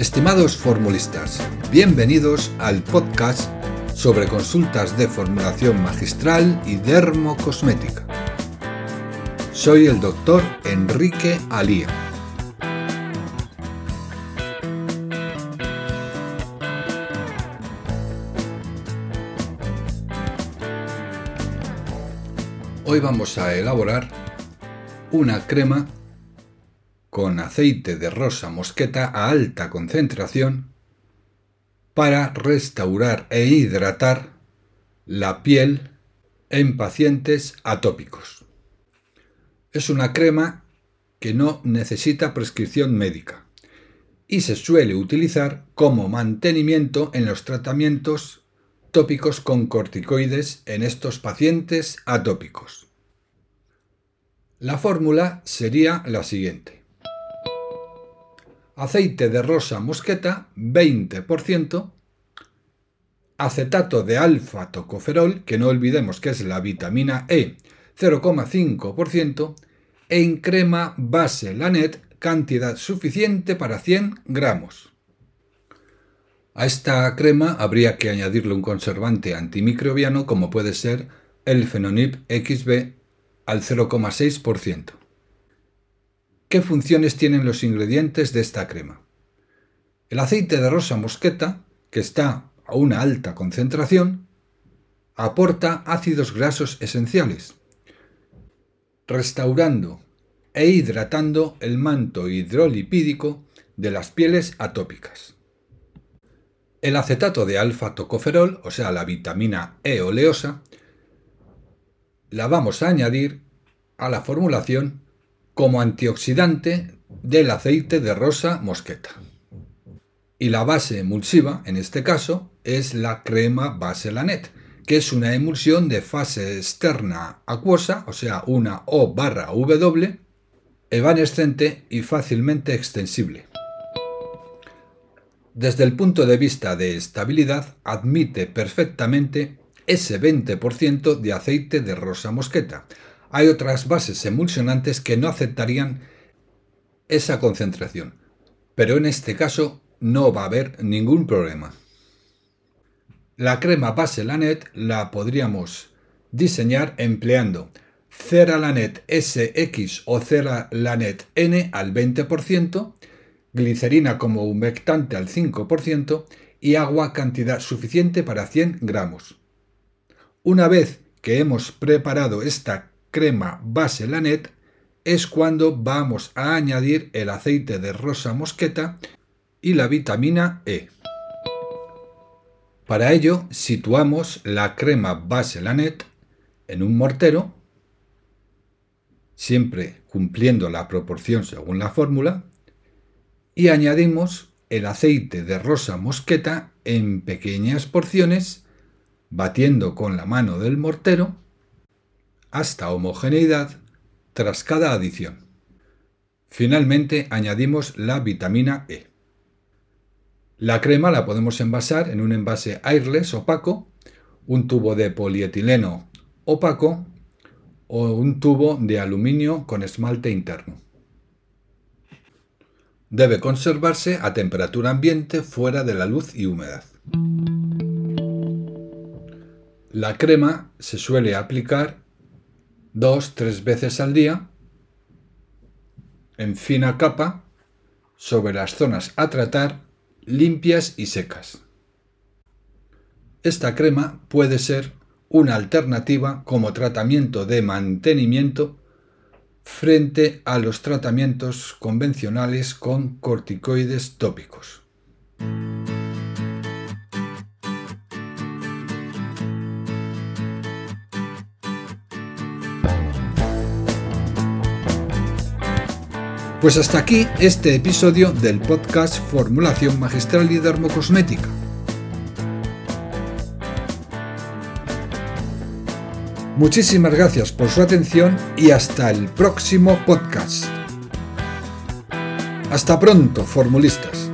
Estimados formulistas, bienvenidos al podcast sobre consultas de formulación magistral y dermocosmética. Soy el doctor Enrique Alía. Hoy vamos a elaborar una crema con aceite de rosa mosqueta a alta concentración para restaurar e hidratar la piel en pacientes atópicos. Es una crema que no necesita prescripción médica y se suele utilizar como mantenimiento en los tratamientos tópicos con corticoides en estos pacientes atópicos. La fórmula sería la siguiente aceite de rosa mosqueta 20%, acetato de alfa-tocoferol, que no olvidemos que es la vitamina E 0,5%, e en crema base Lanet cantidad suficiente para 100 gramos. A esta crema habría que añadirle un conservante antimicrobiano como puede ser el Fenonip XB al 0,6%. ¿Qué funciones tienen los ingredientes de esta crema? El aceite de rosa mosqueta, que está a una alta concentración, aporta ácidos grasos esenciales, restaurando e hidratando el manto hidrolipídico de las pieles atópicas. El acetato de alfa-tocoferol, o sea, la vitamina E oleosa, la vamos a añadir a la formulación como antioxidante del aceite de rosa mosqueta. Y la base emulsiva, en este caso, es la crema base Lanet, que es una emulsión de fase externa acuosa, o sea, una O barra W, evanescente y fácilmente extensible. Desde el punto de vista de estabilidad, admite perfectamente ese 20% de aceite de rosa mosqueta, hay otras bases emulsionantes que no aceptarían esa concentración, pero en este caso no va a haber ningún problema. La crema base Lanet la podríamos diseñar empleando cera Lanet SX o cera Lanet N al 20%, glicerina como humectante al 5% y agua cantidad suficiente para 100 gramos. Una vez que hemos preparado esta crema base Lanet es cuando vamos a añadir el aceite de rosa mosqueta y la vitamina E. Para ello situamos la crema base Lanet en un mortero, siempre cumpliendo la proporción según la fórmula, y añadimos el aceite de rosa mosqueta en pequeñas porciones, batiendo con la mano del mortero hasta homogeneidad tras cada adición. Finalmente añadimos la vitamina E. La crema la podemos envasar en un envase airless opaco, un tubo de polietileno opaco o un tubo de aluminio con esmalte interno. Debe conservarse a temperatura ambiente fuera de la luz y humedad. La crema se suele aplicar dos, tres veces al día en fina capa sobre las zonas a tratar limpias y secas. Esta crema puede ser una alternativa como tratamiento de mantenimiento frente a los tratamientos convencionales con corticoides tópicos. Pues hasta aquí este episodio del podcast Formulación Magistral y Dermocosmética. Muchísimas gracias por su atención y hasta el próximo podcast. Hasta pronto, formulistas.